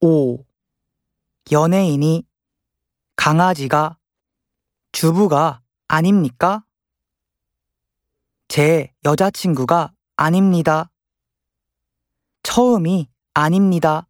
5. 연예인이 강아지가 주부가 아닙니까? 제 여자친구가 아닙니다. 처음이 아닙니다.